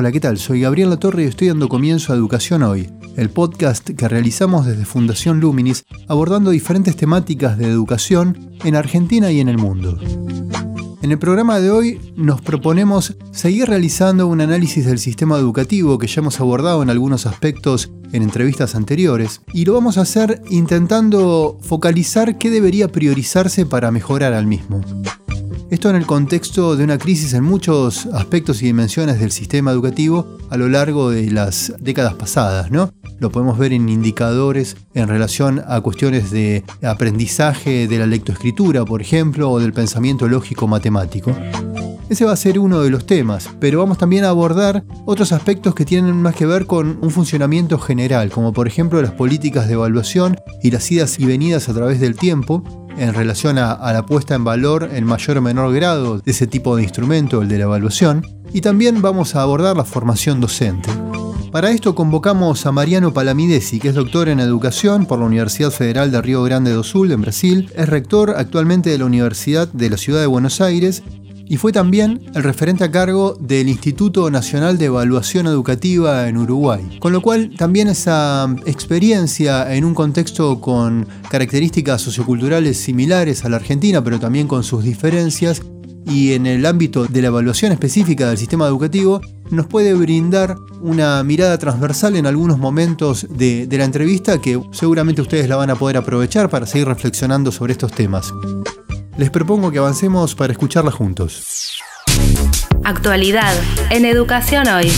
Hola, ¿qué tal? Soy Gabriel Latorre y estoy dando comienzo a Educación Hoy, el podcast que realizamos desde Fundación Luminis abordando diferentes temáticas de educación en Argentina y en el mundo. En el programa de hoy nos proponemos seguir realizando un análisis del sistema educativo que ya hemos abordado en algunos aspectos en entrevistas anteriores y lo vamos a hacer intentando focalizar qué debería priorizarse para mejorar al mismo. Esto en el contexto de una crisis en muchos aspectos y dimensiones del sistema educativo a lo largo de las décadas pasadas, ¿no? Lo podemos ver en indicadores en relación a cuestiones de aprendizaje de la lectoescritura, por ejemplo, o del pensamiento lógico matemático. Ese va a ser uno de los temas, pero vamos también a abordar otros aspectos que tienen más que ver con un funcionamiento general, como por ejemplo las políticas de evaluación y las idas y venidas a través del tiempo, en relación a, la puesta en valor en mayor o menor grado de ese tipo de instrumento, el de la evaluación, y también vamos a abordar la formación docente. Para esto convocamos a Mariano Palamidesi, que es doctor en educación por la Universidad Federal de Río Grande do Sul, en Brasil, es rector actualmente de la Universidad de la Ciudad de Buenos Aires y fue también el referente a cargo del Instituto Nacional de Evaluación Educativa en Uruguay. Con lo cual también esa experiencia en un contexto con características socioculturales similares a la Argentina, pero también con sus diferencias, y en el ámbito de la evaluación específica del sistema educativo, nos puede brindar una mirada transversal en algunos momentos de, la entrevista que seguramente ustedes la van a poder aprovechar para seguir reflexionando sobre estos temas les propongo que avancemos para escucharla juntos. Actualidad en Educación Hoy.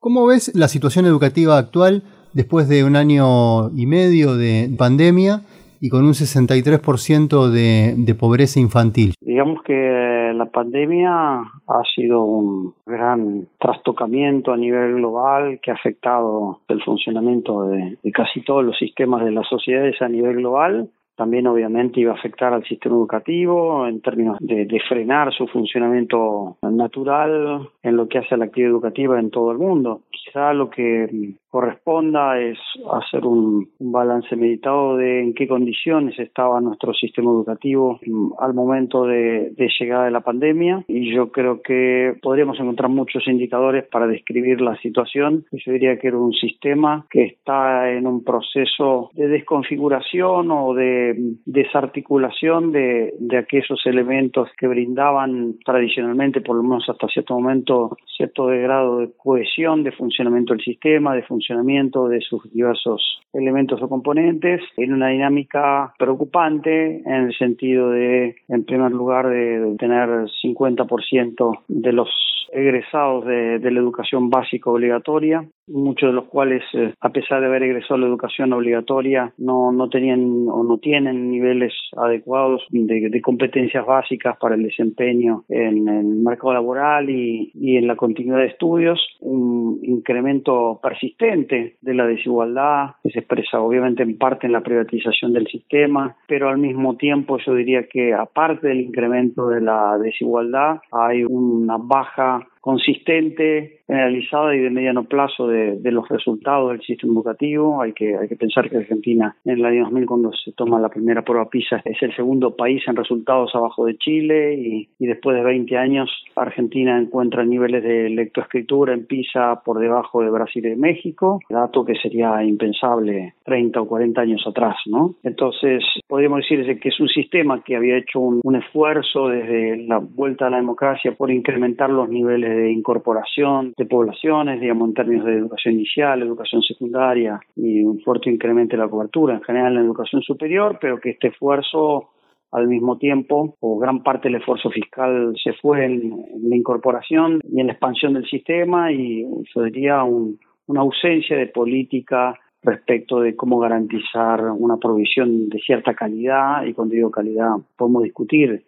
¿Cómo ves la situación educativa actual después de un año y medio de pandemia y con un 63% de, de pobreza infantil? Digamos que la pandemia ha sido un gran trastocamiento a nivel global que ha afectado el funcionamiento de, de casi todos los sistemas de las sociedades a nivel global también obviamente iba a afectar al sistema educativo en términos de, frenar su funcionamiento natural en lo que hace a la actividad educativa en todo el mundo. Quizá lo que corresponda es hacer un, balance meditado de en qué condiciones estaba nuestro sistema educativo al momento de, de llegada de la pandemia y yo creo que podríamos encontrar muchos indicadores para describir la situación. Yo diría que era un sistema que está en un proceso de desconfiguración o de desarticulación de, aquellos elementos que brindaban tradicionalmente, por lo menos hasta cierto momento, cierto grado de cohesión de funcionamiento del sistema, de funcionamiento de sus diversos elementos o componentes, en una dinámica preocupante en el sentido de, en primer lugar, de tener 50% de los egresados de, la educación básica obligatoria, muchos de los cuales, eh, a pesar de haber egresado a la educación obligatoria, no, no tenían o no tienen niveles adecuados de, competencias básicas para el desempeño en, el mercado laboral y, y en la continuidad de estudios, un incremento persistente de la desigualdad que se expresa obviamente en parte en la privatización del sistema, pero al mismo tiempo yo diría que aparte del incremento de la desigualdad hay una baja consistente, generalizada y de mediano plazo de, los resultados del sistema educativo. Hay que, hay que pensar que Argentina en el año 2000 cuando se toma la primera prueba PISA es el segundo país en resultados abajo de Chile y, y después de 20 años Argentina encuentra niveles de lectoescritura en PISA por debajo de Brasil y de México, dato que sería impensable 30 o 40 años atrás, ¿no? Entonces, podríamos decir que es un sistema que había hecho un, un esfuerzo desde la vuelta a la democracia por incrementar los niveles de incorporación de poblaciones, digamos, en términos de educación inicial, educación secundaria y un fuerte incremento de la cobertura en general en la educación superior, pero que este esfuerzo al mismo tiempo, o gran parte del esfuerzo fiscal se fue en, la incorporación y en la expansión del sistema y eso diría una ausencia de política respecto de cómo garantizar una provisión de cierta calidad y cuando digo calidad podemos discutir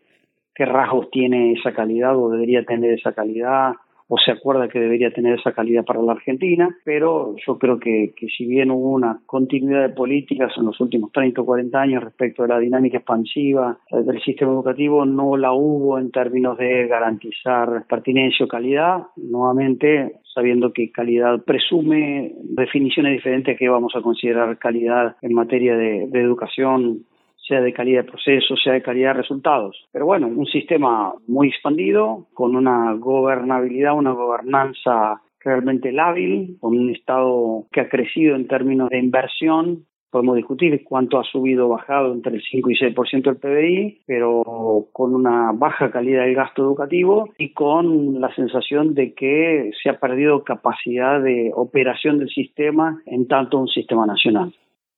qué rasgos tiene esa calidad o debería tener esa calidad o se acuerda que debería tener esa calidad para la Argentina, pero yo creo que, que si bien hubo una continuidad de políticas en los últimos 30 o 40 años respecto a la dinámica expansiva del sistema educativo, no la hubo en términos de garantizar pertinencia o calidad. Nuevamente, sabiendo que calidad presume definiciones diferentes que vamos a considerar calidad en materia de, de educación sea de calidad de proceso, sea de calidad de resultados. Pero bueno, un sistema muy expandido, con una gobernabilidad, una gobernanza realmente lábil, con un Estado que ha crecido en términos de inversión. Podemos discutir cuánto ha subido o bajado entre el 5 y 6% del PBI, pero con una baja calidad del gasto educativo y con la sensación de que se ha perdido capacidad de operación del sistema en tanto un sistema nacional.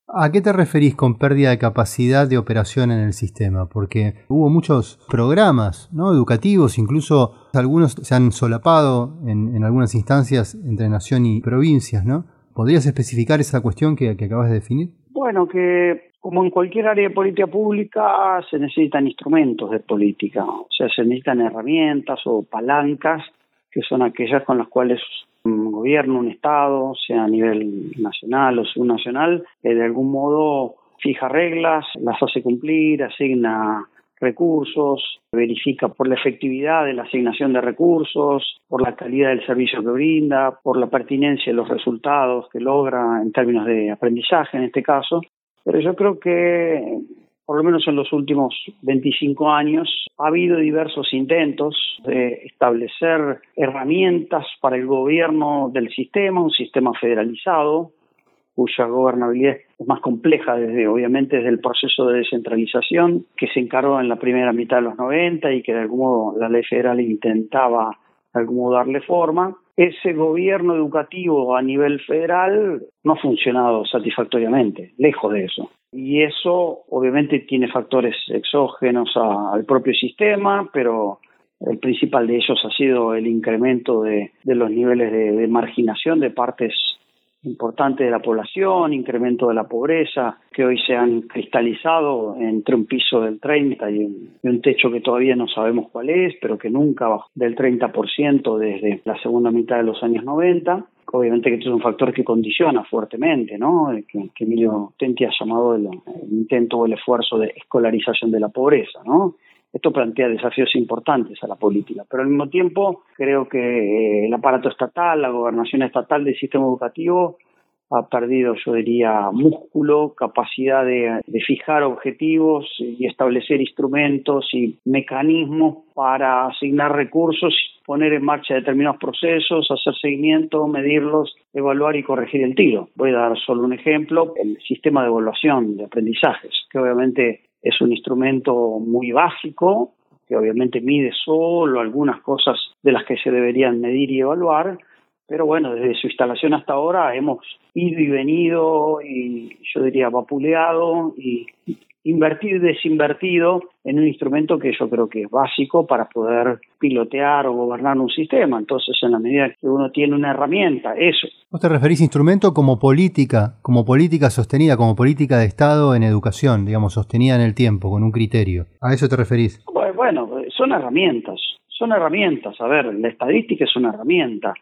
¿A qué te referís con pérdida de capacidad de operación en el sistema? Porque hubo muchos programas ¿no? educativos, incluso algunos se han solapado en, algunas instancias entre nación y provincias, ¿no? ¿Podrías especificar esa cuestión que, que acabas de definir? Bueno, que como en cualquier área de política pública se necesitan instrumentos de política, o sea, se necesitan herramientas o palancas que son aquellas con las cuales un gobierno, un Estado, sea a nivel nacional o subnacional, que de algún modo fija reglas, las hace cumplir, asigna recursos, verifica por la efectividad de la asignación de recursos, por la calidad del servicio que brinda, por la pertinencia de los resultados que logra en términos de aprendizaje en este caso. Pero yo creo que por lo menos en los últimos 25 años, ha habido diversos intentos de establecer herramientas para el gobierno del sistema, un sistema federalizado, cuya gobernabilidad es más compleja desde, obviamente, desde el proceso de descentralización que se encargó en la primera mitad de los 90 y que de algún modo la ley federal intentaba de algún modo darle forma. Ese gobierno educativo a nivel federal no ha funcionado satisfactoriamente, lejos de eso. Y eso obviamente tiene factores exógenos al propio sistema, pero el principal de ellos ha sido el incremento de, los niveles de, marginación de partes importantes de la población, incremento de la pobreza, que hoy se han cristalizado entre un piso del 30 y un, techo que todavía no sabemos cuál es, pero que nunca bajó del 30% desde la segunda mitad de los años 90 obviamente que esto es un factor que condiciona fuertemente, ¿no? Que, Emilio Tenti ha llamado el, intento o el esfuerzo de escolarización de la pobreza, ¿no? Esto plantea desafíos importantes a la política, pero al mismo tiempo creo que eh, el aparato estatal, la gobernación estatal del sistema educativo ha perdido, yo diría, músculo, capacidad de, de, fijar objetivos y establecer instrumentos y mecanismos para asignar recursos poner en marcha determinados procesos, hacer seguimiento, medirlos, evaluar y corregir el tiro. Voy a dar solo un ejemplo, el sistema de evaluación de aprendizajes, que obviamente es un instrumento muy básico, que obviamente mide solo algunas cosas de las que se deberían medir y evaluar, pero bueno, desde su instalación hasta ahora hemos ido y venido y yo diría vapuleado y invertido y desinvertido en un instrumento que yo creo que es básico para poder pilotear o gobernar un sistema. Entonces, en la medida que uno tiene una herramienta, eso. ¿Vos te referís a instrumento como política, como política sostenida, como política de Estado en educación, digamos, sostenida en el tiempo, con un criterio? ¿A eso te referís? Bueno, son herramientas, son herramientas. A ver, la estadística es una herramienta,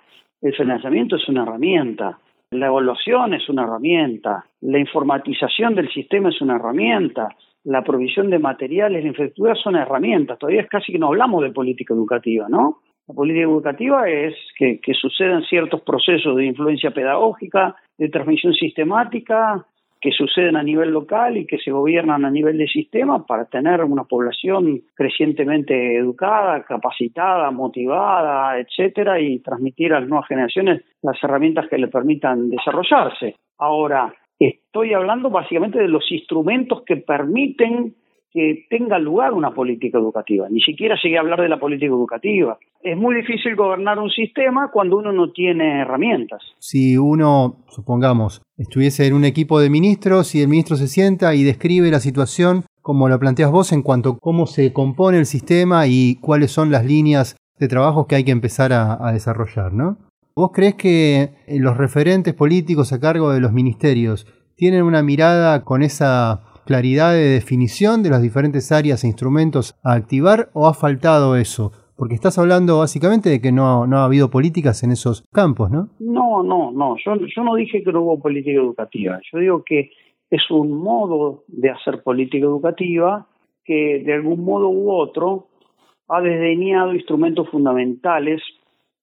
el financiamiento es una herramienta, la evaluación es una herramienta, la informatización del sistema es una herramienta, la provisión de materiales, la infraestructura son herramientas. Todavía es casi que no hablamos de política educativa, ¿no? La política educativa es que, que sucedan ciertos procesos de influencia pedagógica, de transmisión sistemática, que suceden a nivel local y que se gobiernan a nivel de sistema para tener una población crecientemente educada, capacitada, motivada, etcétera, y transmitir a las nuevas generaciones las herramientas que le permitan desarrollarse. Ahora, estoy hablando básicamente de los instrumentos que permiten que tenga lugar una política educativa. Ni siquiera llegué a hablar de la política educativa. Es muy difícil gobernar un sistema cuando uno no tiene herramientas. Si uno, supongamos, estuviese en un equipo de ministros y el ministro se sienta y describe la situación como lo planteas vos en cuanto a cómo se compone el sistema y cuáles son las líneas de trabajo que hay que empezar a, a desarrollar, ¿no? ¿Vos crees que los referentes políticos a cargo de los ministerios tienen una mirada con esa claridad de definición de las diferentes áreas e instrumentos a activar o ha faltado eso Porque estás hablando básicamente de que no, no ha habido políticas en esos campos, ¿no? No, no, no. Yo, yo no dije que no hubo política educativa. Yo digo que es un modo de hacer política educativa que de algún modo u otro ha desdeñado instrumentos fundamentales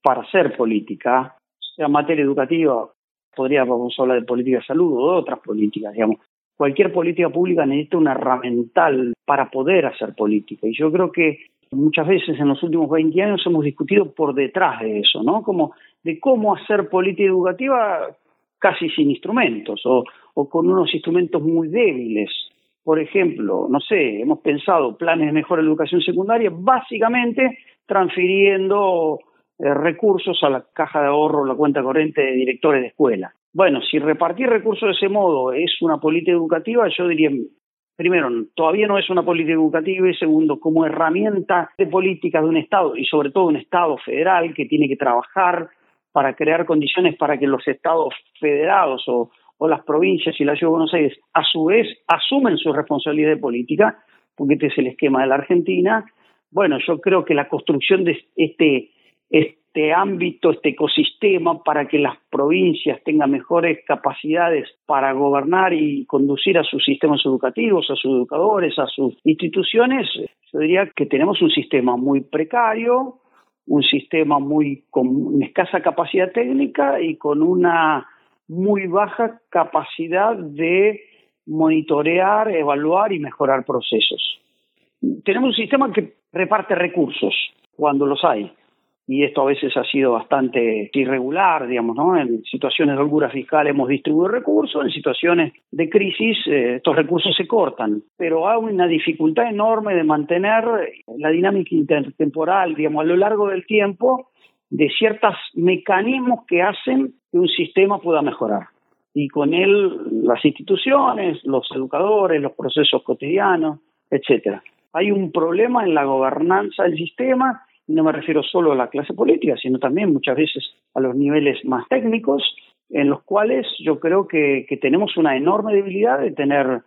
para hacer política, sea materia educativa, podríamos hablar de política de salud o de otras políticas, digamos. Cualquier política pública necesita una herramienta para poder hacer política. Y yo creo que muchas veces en los últimos 20 años hemos discutido por detrás de eso, ¿no? Como de cómo hacer política educativa casi sin instrumentos o, o con unos instrumentos muy débiles. Por ejemplo, no sé, hemos pensado planes de mejor educación secundaria básicamente transfiriendo eh, recursos a la caja de ahorro, la cuenta corriente de directores de escuela. Bueno, si repartir recursos de ese modo es una política educativa, yo diría, primero, todavía no es una política educativa y segundo, como herramienta de política de un Estado y sobre todo un Estado federal que tiene que trabajar para crear condiciones para que los estados federados o, o las provincias y la Ciudad de Buenos Aires a su vez asumen su responsabilidad de política, porque este es el esquema de la Argentina. Bueno, yo creo que la construcción de este este ámbito, este ecosistema, para que las provincias tengan mejores capacidades para gobernar y conducir a sus sistemas educativos, a sus educadores, a sus instituciones, yo diría que tenemos un sistema muy precario, un sistema muy con escasa capacidad técnica y con una muy baja capacidad de monitorear, evaluar y mejorar procesos. Tenemos un sistema que reparte recursos cuando los hay y esto a veces ha sido bastante irregular, digamos, ¿no? En situaciones de holgura fiscal hemos distribuido recursos, en situaciones de crisis eh, estos recursos se cortan, pero hay una dificultad enorme de mantener la dinámica intertemporal, digamos, a lo largo del tiempo de ciertos mecanismos que hacen que un sistema pueda mejorar. Y con él las instituciones, los educadores, los procesos cotidianos, etcétera. Hay un problema en la gobernanza del sistema no me refiero solo a la clase política, sino también muchas veces a los niveles más técnicos, en los cuales yo creo que, tenemos una enorme debilidad de tener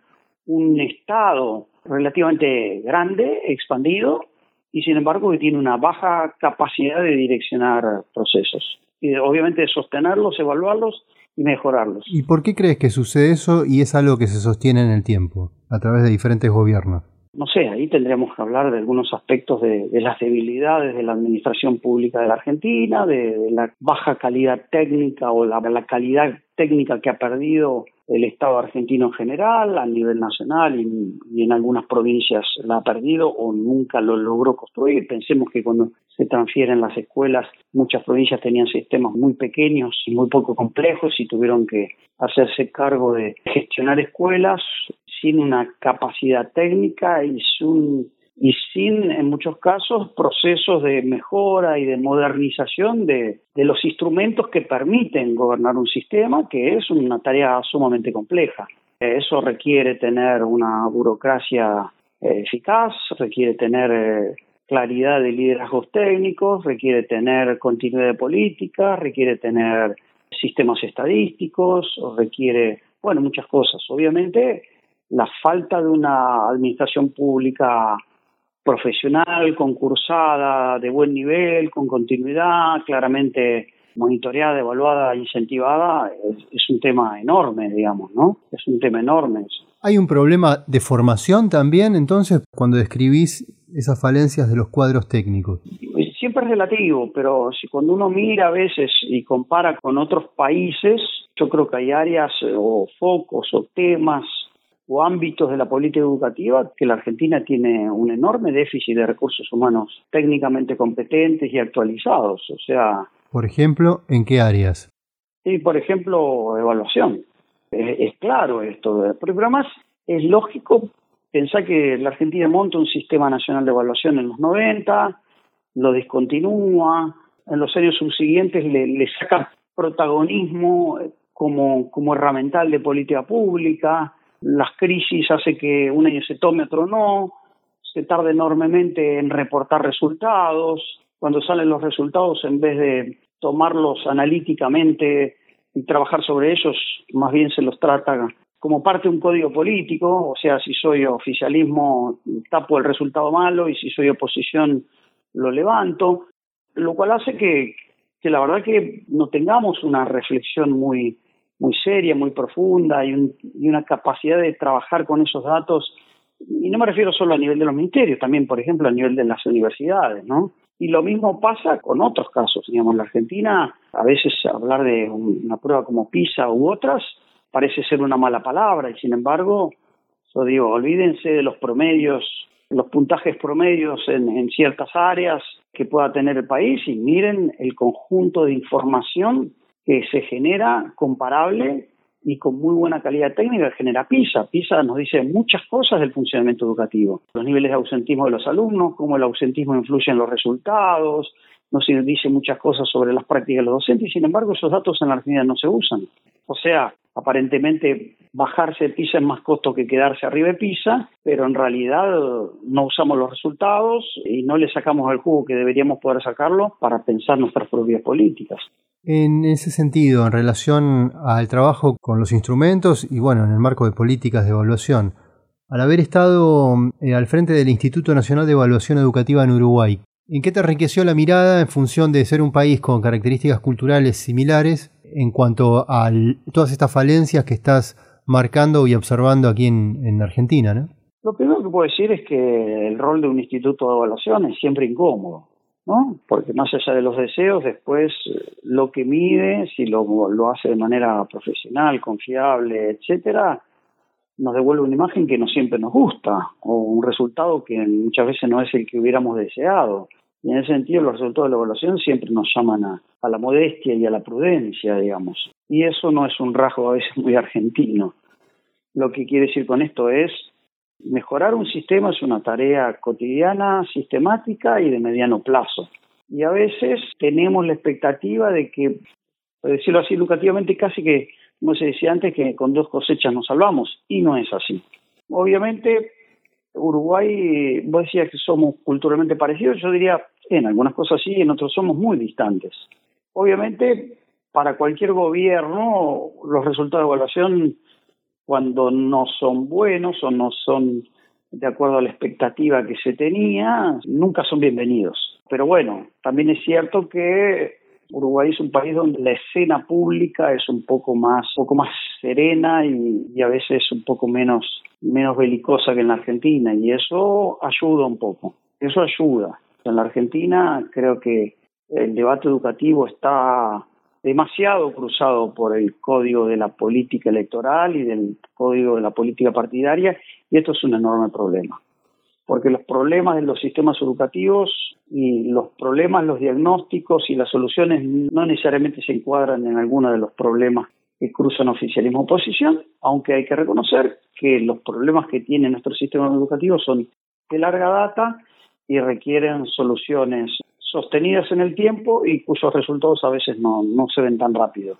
un Estado relativamente grande, expandido, y sin embargo que tiene una baja capacidad de direccionar procesos. Y obviamente de sostenerlos, evaluarlos y mejorarlos. ¿Y por qué crees que sucede eso y es algo que se sostiene en el tiempo, a través de diferentes gobiernos? No sé, ahí tendríamos que hablar de algunos aspectos de, las debilidades de la administración pública de la Argentina, de, la baja calidad técnica o la, calidad técnica que ha perdido el Estado argentino en general, a nivel nacional y, y, en algunas provincias la ha perdido o nunca lo logró construir. Pensemos que cuando se transfieren las escuelas, muchas provincias tenían sistemas muy pequeños y muy poco complejos y tuvieron que hacerse cargo de gestionar escuelas sin una capacidad técnica y sin, y sin, en muchos casos, procesos de mejora y de modernización de, los instrumentos que permiten gobernar un sistema, que es una tarea sumamente compleja. Eso requiere tener una burocracia eh, eficaz, requiere tener eh, claridad de liderazgos técnicos, requiere tener continuidad de política, requiere tener sistemas estadísticos, requiere, bueno, muchas cosas. Obviamente, la falta de una administración pública profesional, concursada, de buen nivel, con continuidad, claramente monitoreada, evaluada, incentivada, es, un tema enorme, digamos, ¿no? Es un tema enorme. ¿Hay un problema de formación también, entonces, cuando describís esas falencias de los cuadros técnicos? Siempre es relativo, pero si cuando uno mira a veces y compara con otros países, yo creo que hay áreas o focos o temas o ámbitos de la política educativa que la Argentina tiene un enorme déficit de recursos humanos técnicamente competentes y actualizados. O sea. Por ejemplo, ¿en qué áreas? Sí, por ejemplo, evaluación. Es, claro esto, pero además es lógico pensar que la Argentina monta un sistema nacional de evaluación en los 90, lo discontinúa, en los años subsiguientes le, le saca protagonismo como, como herramental de política pública, las crisis hace que un año se tome, otro no, se tarda enormemente en reportar resultados, cuando salen los resultados en vez de tomarlos analíticamente y trabajar sobre ellos, más bien se los trata como parte de un código político, o sea, si soy oficialismo tapo el resultado malo y si soy oposición lo levanto, lo cual hace que, que la verdad que no tengamos una reflexión muy, muy seria, muy profunda y, y una capacidad de trabajar con esos datos. Y no me refiero solo a nivel de los ministerios, también, por ejemplo, a nivel de las universidades, ¿no? Y lo mismo pasa con otros casos. Digamos, en la Argentina, a veces hablar de una prueba como PISA u otras parece ser una mala palabra, y sin embargo, yo digo, olvídense de los promedios, los puntajes promedios en, en ciertas áreas que pueda tener el país y miren el conjunto de información que se genera comparable y con muy buena calidad técnica genera PISA. PISA nos dice muchas cosas del funcionamiento educativo, los niveles de ausentismo de los alumnos, cómo el ausentismo influye en los resultados, nos dice muchas cosas sobre las prácticas de los docentes y sin embargo esos datos en la Argentina no se usan. O sea, aparentemente bajarse de PISA es más costo que quedarse arriba de PISA, pero en realidad no usamos los resultados y no le sacamos el jugo que deberíamos poder sacarlo para pensar nuestras propias políticas. En ese sentido, en relación al trabajo con los instrumentos y bueno, en el marco de políticas de evaluación, al haber estado eh, al frente del Instituto Nacional de Evaluación Educativa en Uruguay, ¿en qué te enriqueció la mirada en función de ser un país con características culturales similares en cuanto a todas estas falencias que estás marcando y observando aquí en, en Argentina? ¿no? Lo primero que puedo decir es que el rol de un instituto de evaluación es siempre incómodo ¿no? Porque más allá de los deseos, después lo que mide, si lo, lo hace de manera profesional, confiable, etcétera, nos devuelve una imagen que no siempre nos gusta o un resultado que muchas veces no es el que hubiéramos deseado. Y en ese sentido, los resultados de la evaluación siempre nos llaman a, a la modestia y a la prudencia, digamos. Y eso no es un rasgo a veces muy argentino. Lo que quiere decir con esto es Mejorar un sistema es una tarea cotidiana, sistemática y de mediano plazo. Y a veces tenemos la expectativa de que, por decirlo así educativamente, casi que, como se decía antes, que con dos cosechas nos salvamos. Y no es así. Obviamente, Uruguay, vos decías que somos culturalmente parecidos, yo diría, en algunas cosas sí, en otros somos muy distantes. Obviamente, para cualquier gobierno, los resultados de evaluación cuando no son buenos o no son de acuerdo a la expectativa que se tenía, nunca son bienvenidos. Pero bueno, también es cierto que Uruguay es un país donde la escena pública es un poco más, un poco más serena y, a veces un poco menos, menos belicosa que en la Argentina y eso ayuda un poco, eso ayuda. En la Argentina creo que el debate educativo está demasiado cruzado por el código de la política electoral y del código de la política partidaria y esto es un enorme problema. Porque los problemas de los sistemas educativos y los problemas, los diagnósticos y las soluciones no necesariamente se encuadran en alguno de los problemas que cruzan oficialismo oposición, aunque hay que reconocer que los problemas que tiene nuestro sistema educativo son de larga data y requieren soluciones sostenidas en el tiempo y cuyos resultados a veces no, no se ven tan rápido.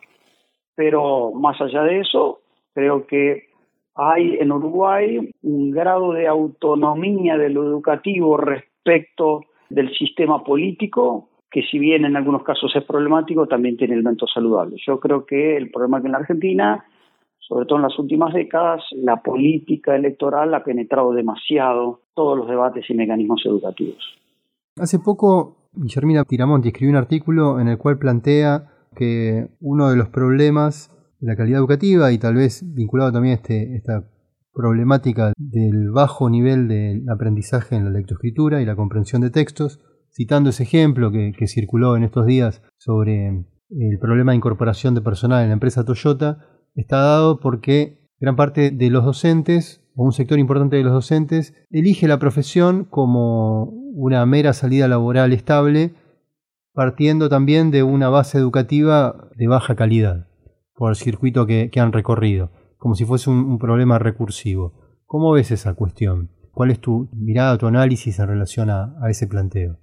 Pero más allá de eso, creo que hay en Uruguay un grado de autonomía de lo educativo respecto del sistema político que si bien en algunos casos es problemático, también tiene elementos saludables. Yo creo que el problema que en la Argentina, sobre todo en las últimas décadas, la política electoral ha penetrado demasiado todos los debates y mecanismos educativos. Hace poco Guillermina Tiramonti escribió un artículo en el cual plantea que uno de los problemas de la calidad educativa y tal vez vinculado también a este, esta problemática del bajo nivel del aprendizaje en la lectoescritura y la comprensión de textos, citando ese ejemplo que, que circuló en estos días sobre el problema de incorporación de personal en la empresa Toyota, está dado porque gran parte de los docentes o un sector importante de los docentes elige la profesión como una mera salida laboral estable, partiendo también de una base educativa de baja calidad por el circuito que, han recorrido, como si fuese un, problema recursivo. ¿Cómo ves esa cuestión? ¿Cuál es tu mirada, tu análisis en relación a, a ese planteo?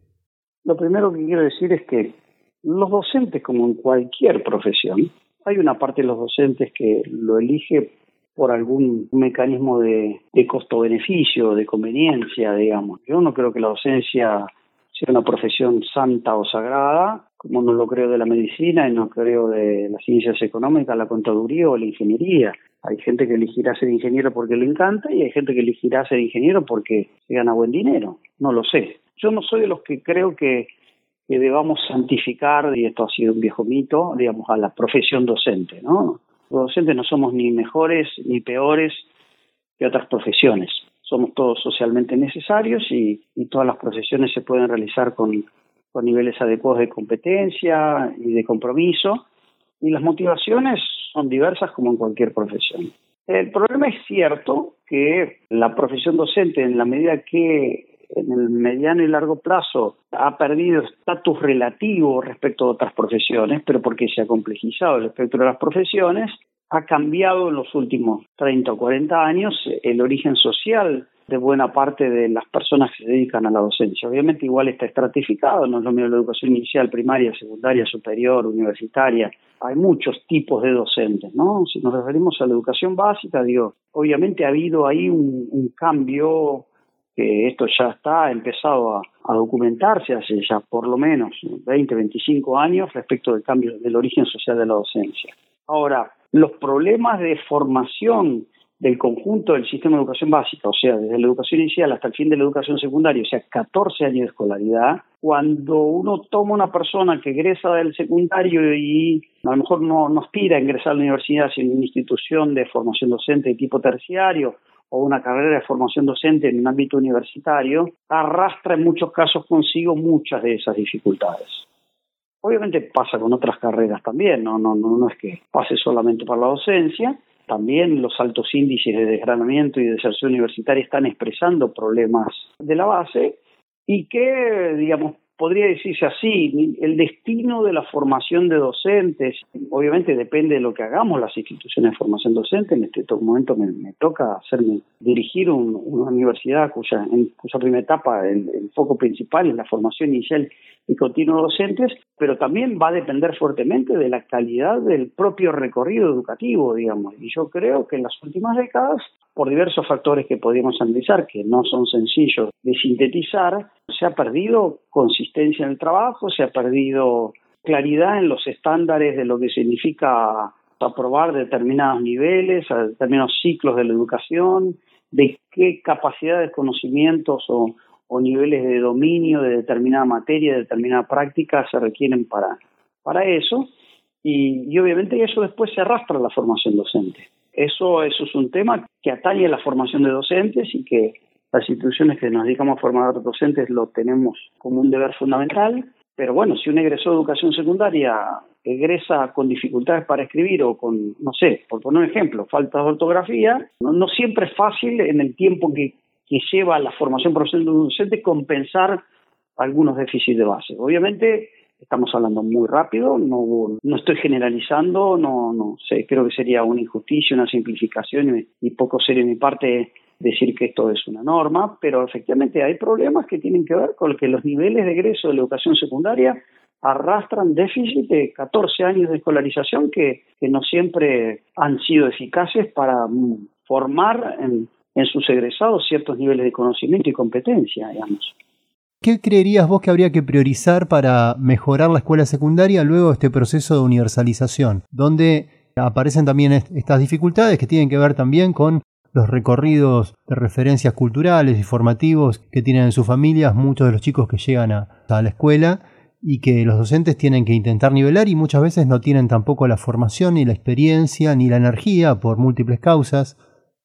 Lo primero que quiero decir es que los docentes, como en cualquier profesión, hay una parte de los docentes que lo elige por algún mecanismo de, costo-beneficio, de conveniencia, digamos. Yo no creo que la docencia sea una profesión santa o sagrada, como no lo creo de la medicina y no creo de las ciencias económicas, la contaduría o la ingeniería. Hay gente que elegirá ser ingeniero porque le encanta y hay gente que elegirá ser ingeniero porque se gana buen dinero. No lo sé. Yo no soy de los que creo que, que debamos santificar, y esto ha sido un viejo mito, digamos, a la profesión docente, ¿no? Los docentes no somos ni mejores ni peores que otras profesiones. Somos todos socialmente necesarios y, todas las profesiones se pueden realizar con niveles adecuados de competencia y de compromiso. Y las motivaciones son diversas como en cualquier profesión. El problema es cierto que la profesión docente, en la medida que en el mediano y largo plazo ha perdido estatus relativo respecto a otras profesiones, pero porque se ha complejizado el espectro de las profesiones, ha cambiado en los últimos 30 o 40 años el origen social de buena parte de las personas que se dedican a la docencia. Obviamente igual está estratificado, no es lo mismo la educación inicial, primaria, secundaria, superior, universitaria. Hay muchos tipos de docentes, ¿no? Si nos referimos a la educación básica, digo, obviamente ha habido ahí un, un cambio que esto ya está empezado a, a, documentarse hace ya por lo menos 20, 25 años respecto del cambio del origen social de la docencia. Ahora, los problemas de formación del conjunto del sistema de educación básica, o sea, desde la educación inicial hasta el fin de la educación secundaria, o sea, 14 años de escolaridad, cuando uno toma una persona que egresa del secundario y a lo mejor no, aspira a ingresar a la universidad, sino en una institución de formación docente de tipo terciario o una carrera de formación docente en un ámbito universitario, arrastra en muchos casos consigo muchas de esas dificultades. Obviamente pasa con otras carreras también, no, no, no, no es que pase solamente por la docencia, también los altos índices de desgranamiento y de deserción universitaria están expresando problemas de la base y que, digamos, podría decirse así, el destino de la formación de docentes, obviamente depende de lo que hagamos las instituciones de formación docente, en este momento me, me toca hacerme dirigir un, una universidad cuya, en cuya primera etapa el, el, foco principal es la formación inicial y continua de docentes, pero también va a depender fuertemente de la calidad del propio recorrido educativo, digamos, y yo creo que en las últimas décadas por diversos factores que podríamos analizar, que no son sencillos de sintetizar, se ha perdido consistencia en el trabajo, se ha perdido claridad en los estándares de lo que significa aprobar determinados niveles, determinados ciclos de la educación, de qué capacidades, conocimientos o, o niveles de dominio de determinada materia, de determinada práctica se requieren para, para eso, y, y obviamente eso después se arrastra a la formación docente. Eso, eso es un tema que atañe a la formación de docentes y que las instituciones que nos dedicamos a formar docentes lo tenemos como un deber fundamental. Pero bueno, si un egresó de educación secundaria egresa con dificultades para escribir o con, no sé, por poner un ejemplo, falta de ortografía, no, no siempre es fácil en el tiempo que, que lleva la formación profesional de un docente compensar algunos déficits de base. Obviamente, estamos hablando muy rápido, no, no estoy generalizando, no, no sé, creo que sería una injusticia, una simplificación y, poco serio de mi parte decir que esto es una norma, pero efectivamente hay problemas que tienen que ver con que los niveles de egreso de la educación secundaria arrastran déficit de 14 años de escolarización que, que no siempre han sido eficaces para formar en, en sus egresados ciertos niveles de conocimiento y competencia, digamos. ¿Qué creerías vos que habría que priorizar para mejorar la escuela secundaria luego de este proceso de universalización, donde aparecen también estas dificultades que tienen que ver también con los recorridos de referencias culturales y formativos que tienen en sus familias muchos de los chicos que llegan a, a la escuela y que los docentes tienen que intentar nivelar y muchas veces no tienen tampoco la formación ni la experiencia ni la energía por múltiples causas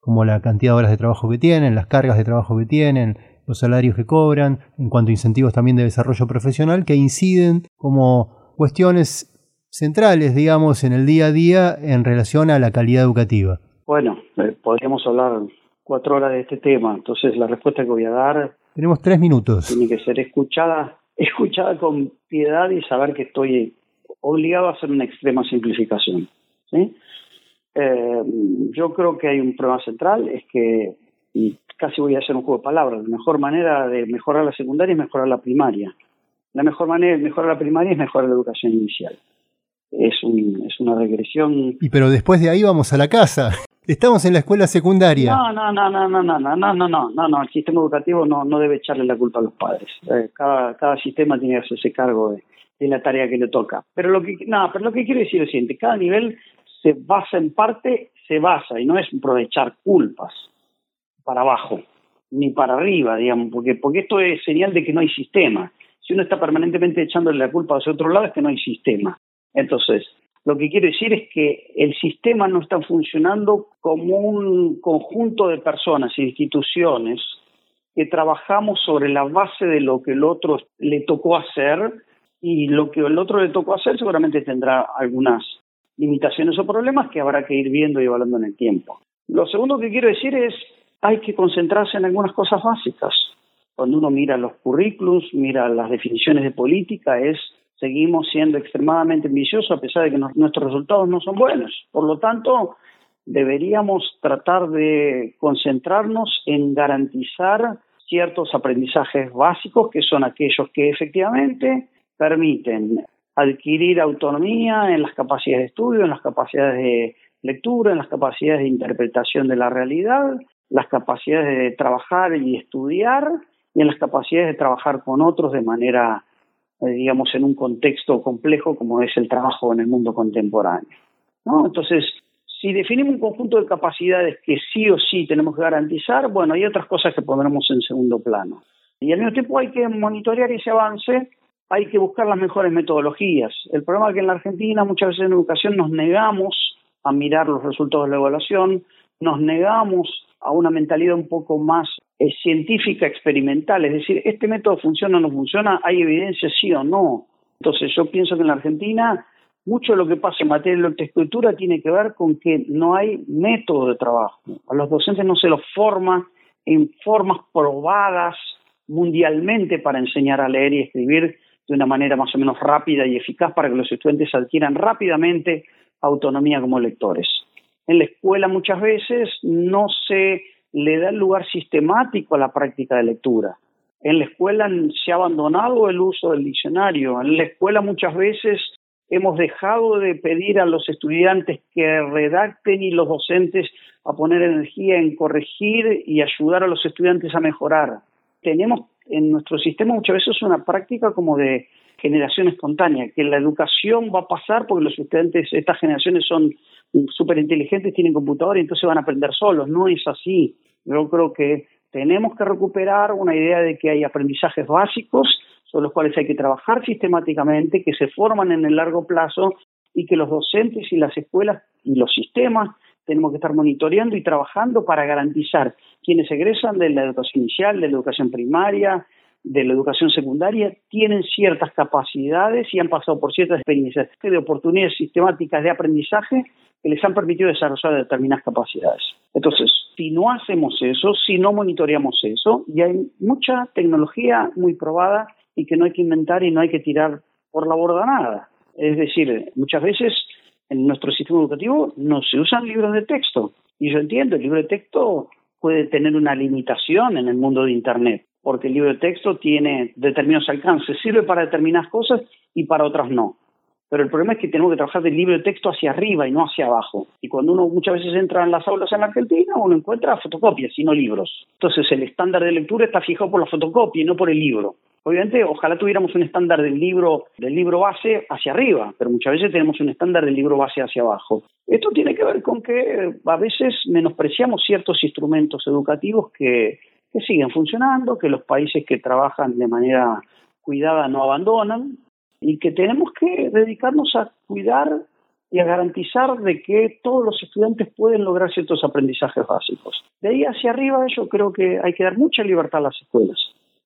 como la cantidad de horas de trabajo que tienen, las cargas de trabajo que tienen, los salarios que cobran, en cuanto a incentivos también de desarrollo profesional, que inciden como cuestiones centrales, digamos, en el día a día en relación a la calidad educativa. Bueno, eh, podríamos hablar cuatro horas de este tema, entonces la respuesta que voy a dar... Tenemos tres minutos. Tiene que ser escuchada, escuchada con piedad y saber que estoy obligado a hacer una extrema simplificación. ¿sí? Eh, yo creo que hay un problema central, es que y casi voy a hacer un juego de palabras. La mejor manera de mejorar la secundaria es mejorar la primaria. La mejor manera de mejorar la primaria es mejorar la educación inicial. Es, un, es una regresión. Y pero después de ahí vamos a la casa. Estamos en la escuela secundaria. No, no, no, no, no, no, no, no, no, no, no, no. El sistema educativo no, no debe echarle la culpa a los padres. Eh, cada, cada sistema tiene que hacerse cargo de, de la tarea que le toca. Pero lo que, no, pero lo que quiero decir es lo siguiente: cada nivel se basa en parte, se basa y no es aprovechar culpas para abajo. ni para arriba, digamos, porque, porque esto es señal de que no hay sistema. Si uno está permanentemente echándole la culpa hacia otro lado es que no hay sistema. Entonces, lo que quiero decir es que el sistema no está funcionando como un conjunto de personas e instituciones que trabajamos sobre la base de lo que el otro le tocó hacer y lo que el otro le tocó hacer seguramente tendrá algunas limitaciones o problemas que habrá que ir viendo y evaluando en el tiempo. Lo segundo que quiero decir es hay que concentrarse en algunas cosas básicas. Cuando uno mira los currículums, mira las definiciones de política, es seguimos siendo extremadamente ambiciosos a pesar de que nuestros resultados no son buenos. Por lo tanto, deberíamos tratar de concentrarnos en garantizar ciertos aprendizajes básicos que son aquellos que efectivamente permiten adquirir autonomía en las capacidades de estudio, en las capacidades de lectura, en las capacidades de interpretación de la realidad, las capacidades de trabajar y estudiar y en las capacidades de trabajar con otros de manera, eh, digamos, en un contexto complejo como es el trabajo en el mundo contemporáneo. ¿no? Entonces, si definimos un conjunto de capacidades que sí o sí tenemos que garantizar, bueno, hay otras cosas que pondremos en segundo plano. Y al mismo tiempo hay que monitorear ese avance, hay que buscar las mejores metodologías. El problema es que en la Argentina muchas veces en educación nos negamos a mirar los resultados de la evaluación, nos negamos a una mentalidad un poco más eh, científica, experimental, es decir, ¿este método funciona o no funciona? ¿Hay evidencia sí o no? Entonces yo pienso que en la Argentina mucho de lo que pasa en materia de lectoescritura tiene que ver con que no hay método de trabajo. A los docentes no se los forma en formas probadas mundialmente para enseñar a leer y escribir de una manera más o menos rápida y eficaz para que los estudiantes adquieran rápidamente autonomía como lectores. En la escuela muchas veces no se le da lugar sistemático a la práctica de lectura. En la escuela se ha abandonado el uso del diccionario. En la escuela muchas veces hemos dejado de pedir a los estudiantes que redacten y los docentes a poner energía en corregir y ayudar a los estudiantes a mejorar. Tenemos en nuestro sistema muchas veces una práctica como de generación espontánea, que la educación va a pasar porque los estudiantes, estas generaciones son súper inteligentes, tienen computador y entonces van a aprender solos. No es así. Yo creo que tenemos que recuperar una idea de que hay aprendizajes básicos sobre los cuales hay que trabajar sistemáticamente, que se forman en el largo plazo y que los docentes y las escuelas y los sistemas tenemos que estar monitoreando y trabajando para garantizar quienes egresan de la educación inicial, de la educación primaria, de la educación secundaria, tienen ciertas capacidades y han pasado por ciertas experiencias de oportunidades sistemáticas de aprendizaje que les han permitido desarrollar determinadas capacidades. Entonces, si no hacemos eso, si no monitoreamos eso, y hay mucha tecnología muy probada y que no hay que inventar y no hay que tirar por la borda nada. Es decir, muchas veces en nuestro sistema educativo no se usan libros de texto. Y yo entiendo, el libro de texto puede tener una limitación en el mundo de Internet, porque el libro de texto tiene determinados alcances, sirve para determinadas cosas y para otras no. Pero el problema es que tenemos que trabajar del libro de texto hacia arriba y no hacia abajo. Y cuando uno muchas veces entra en las aulas en Argentina, uno encuentra fotocopias y no libros. Entonces el estándar de lectura está fijado por la fotocopia y no por el libro. Obviamente, ojalá tuviéramos un estándar del libro, del libro base hacia arriba, pero muchas veces tenemos un estándar del libro base hacia abajo. Esto tiene que ver con que a veces menospreciamos ciertos instrumentos educativos que, que siguen funcionando, que los países que trabajan de manera cuidada no abandonan y que tenemos que dedicarnos a cuidar y a garantizar de que todos los estudiantes pueden lograr ciertos aprendizajes básicos. De ahí hacia arriba yo creo que hay que dar mucha libertad a las escuelas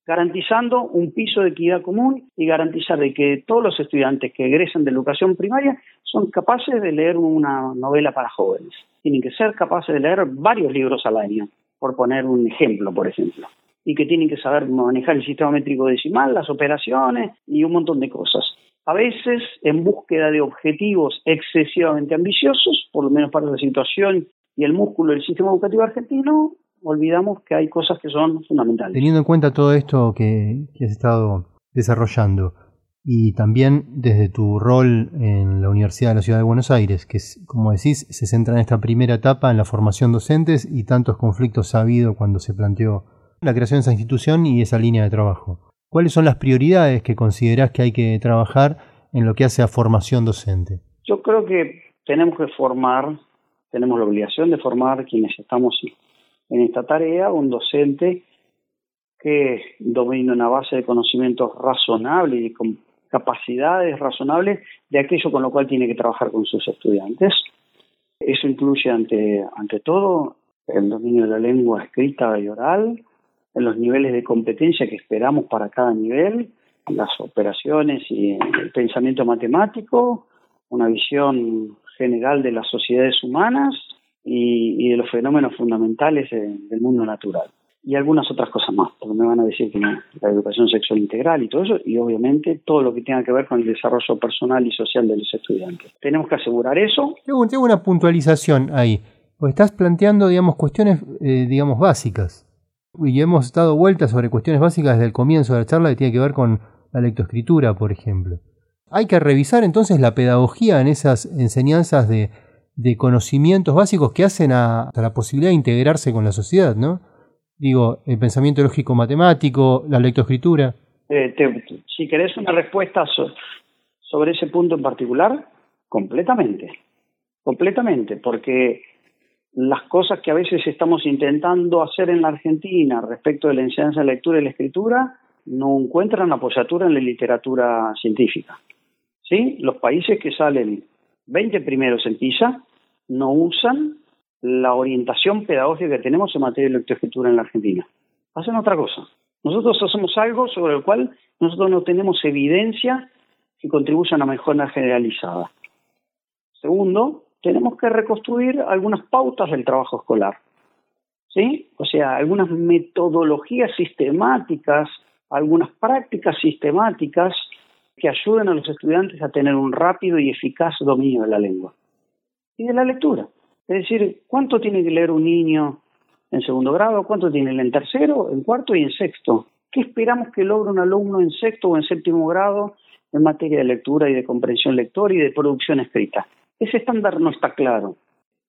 garantizando un piso de equidad común y garantizar de que todos los estudiantes que egresen de educación primaria son capaces de leer una novela para jóvenes. Tienen que ser capaces de leer varios libros al año, por poner un ejemplo, por ejemplo. Y que tienen que saber manejar el sistema métrico decimal, las operaciones y un montón de cosas. A veces, en búsqueda de objetivos excesivamente ambiciosos, por lo menos para la situación y el músculo del sistema educativo argentino, olvidamos que hay cosas que son fundamentales. Teniendo en cuenta todo esto que, has estado desarrollando y también desde tu rol en la Universidad de la Ciudad de Buenos Aires, que como decís, se centra en esta primera etapa en la formación docentes y tantos conflictos ha habido cuando se planteó la creación de esa institución y esa línea de trabajo. ¿Cuáles son las prioridades que considerás que hay que trabajar en lo que hace a formación docente? Yo creo que tenemos que formar, tenemos la obligación de formar quienes estamos en esta tarea un docente que domine una base de conocimientos razonable y con capacidades razonables de aquello con lo cual tiene que trabajar con sus estudiantes. Eso incluye ante, ante todo el dominio de la lengua escrita y oral, en los niveles de competencia que esperamos para cada nivel, las operaciones y el pensamiento matemático, una visión general de las sociedades humanas y, de los fenómenos fundamentales del mundo natural. Y algunas otras cosas más, porque me van a decir que la educación sexual integral y todo eso, y obviamente todo lo que tenga que ver con el desarrollo personal y social de los estudiantes. Tenemos que asegurar eso. Tengo, una puntualización ahí, porque estás planteando, digamos, cuestiones, eh, digamos, básicas. Y hemos estado vueltas sobre cuestiones básicas desde el comienzo de la charla que tiene que ver con la lectoescritura, por ejemplo. Hay que revisar entonces la pedagogía en esas enseñanzas de, conocimientos básicos que hacen a, la posibilidad de integrarse con la sociedad, ¿no? Digo, el pensamiento lógico matemático, la lectoescritura. Eh, si querés una respuesta sobre ese punto en particular, completamente, completamente, porque las cosas que a veces estamos intentando hacer en la Argentina respecto de la enseñanza de lectura y la escritura no encuentran apoyatura en la literatura científica. ¿Sí? Los países que salen 20 primeros en PISA no usan la orientación pedagógica que tenemos en materia de lectoescritura en la Argentina. Hacen otra cosa. Nosotros hacemos algo sobre el cual nosotros no tenemos evidencia que contribuya a una mejora generalizada. Segundo, tenemos que reconstruir algunas pautas del trabajo escolar. ¿Sí? O sea, algunas metodologías sistemáticas, algunas prácticas sistemáticas que ayuden a los estudiantes a tener un rápido y eficaz dominio de la lengua y de la lectura. Es decir, ¿cuánto tiene que leer un niño en segundo grado? ¿Cuánto tiene en tercero, en cuarto y en sexto? ¿Qué esperamos que logre un alumno en sexto o en séptimo grado en materia de lectura y de comprensión lectora y de producción escrita? Ese estándar no está claro.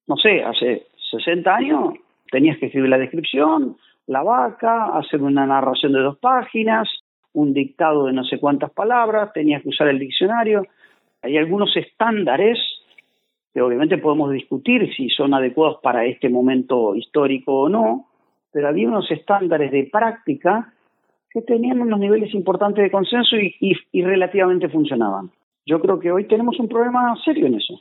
No sé, hace 60 años tenías que escribir la descripción, la vaca, hacer una narración de dos páginas, un dictado de no sé cuántas palabras, tenías que usar el diccionario. Hay algunos estándares que obviamente podemos discutir si son adecuados para este momento histórico o no, pero había unos estándares de práctica que tenían unos niveles importantes de consenso y, y relativamente funcionaban. Yo creo que hoy tenemos un problema serio en eso.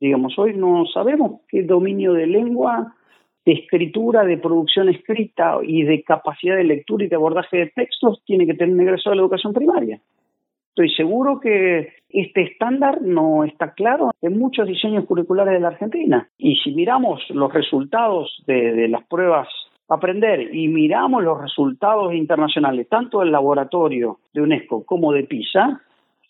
Digamos, hoy no sabemos qué dominio de lengua, de escritura, de producción escrita y de capacidad de lectura y de abordaje de textos tiene que tener un egreso de la educación primaria. Estoy seguro que este estándar no está claro en muchos diseños curriculares de la Argentina. Y si miramos los resultados de, de las pruebas aprender y miramos los resultados internacionales, tanto del laboratorio de UNESCO como de PISA,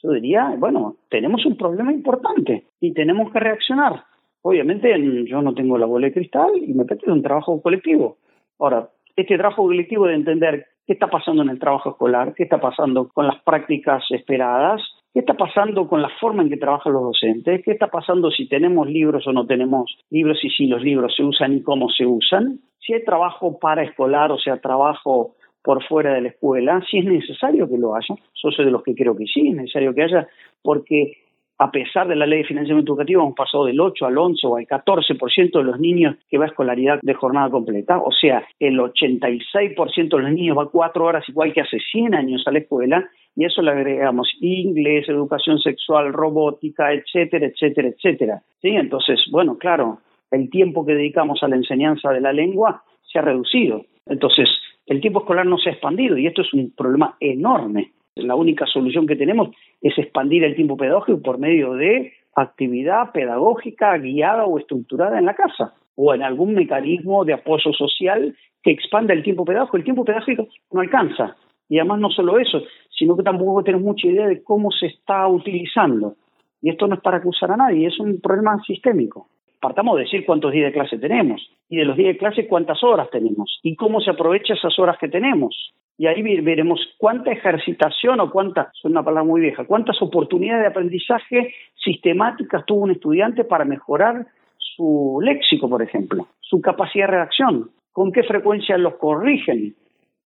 yo diría, bueno, tenemos un problema importante y tenemos que reaccionar. Obviamente yo no tengo la bola de cristal y me parece un trabajo colectivo. Ahora, este trabajo colectivo de entender qué está pasando en el trabajo escolar, qué está pasando con las prácticas esperadas, qué está pasando con la forma en que trabajan los docentes, qué está pasando si tenemos libros o no tenemos libros y si los libros se usan y cómo se usan, si hay trabajo para escolar, o sea, trabajo por fuera de la escuela, si es necesario que lo haya, yo soy de los que creo que sí, es necesario que haya, porque a pesar de la ley de financiamiento educativo, hemos pasado del 8 al 11 o al 14% de los niños que va a escolaridad de jornada completa. O sea, el 86% de los niños va cuatro horas igual que hace 100 años a la escuela y eso le agregamos inglés, educación sexual, robótica, etcétera, etcétera, etcétera. ¿Sí? Entonces, bueno, claro, el tiempo que dedicamos a la enseñanza de la lengua se ha reducido. Entonces, el tiempo escolar no se ha expandido y esto es un problema enorme. La única solución que tenemos es expandir el tiempo pedagógico por medio de actividad pedagógica guiada o estructurada en la casa o en algún mecanismo de apoyo social que expanda el tiempo pedagógico. El tiempo pedagógico no alcanza. Y además no solo eso, sino que tampoco tenemos mucha idea de cómo se está utilizando. Y esto no es para acusar a nadie, es un problema sistémico partamos de decir cuántos días de clase tenemos y de los días de clase cuántas horas tenemos y cómo se aprovecha esas horas que tenemos. Y ahí veremos cuánta ejercitación o cuántas, es una palabra muy vieja, cuántas oportunidades de aprendizaje sistemáticas tuvo un estudiante para mejorar su léxico, por ejemplo, su capacidad de reacción, con qué frecuencia los corrigen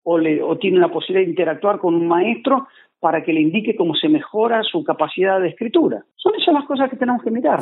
o, le, o tiene la posibilidad de interactuar con un maestro para que le indique cómo se mejora su capacidad de escritura. Son esas las cosas que tenemos que mirar.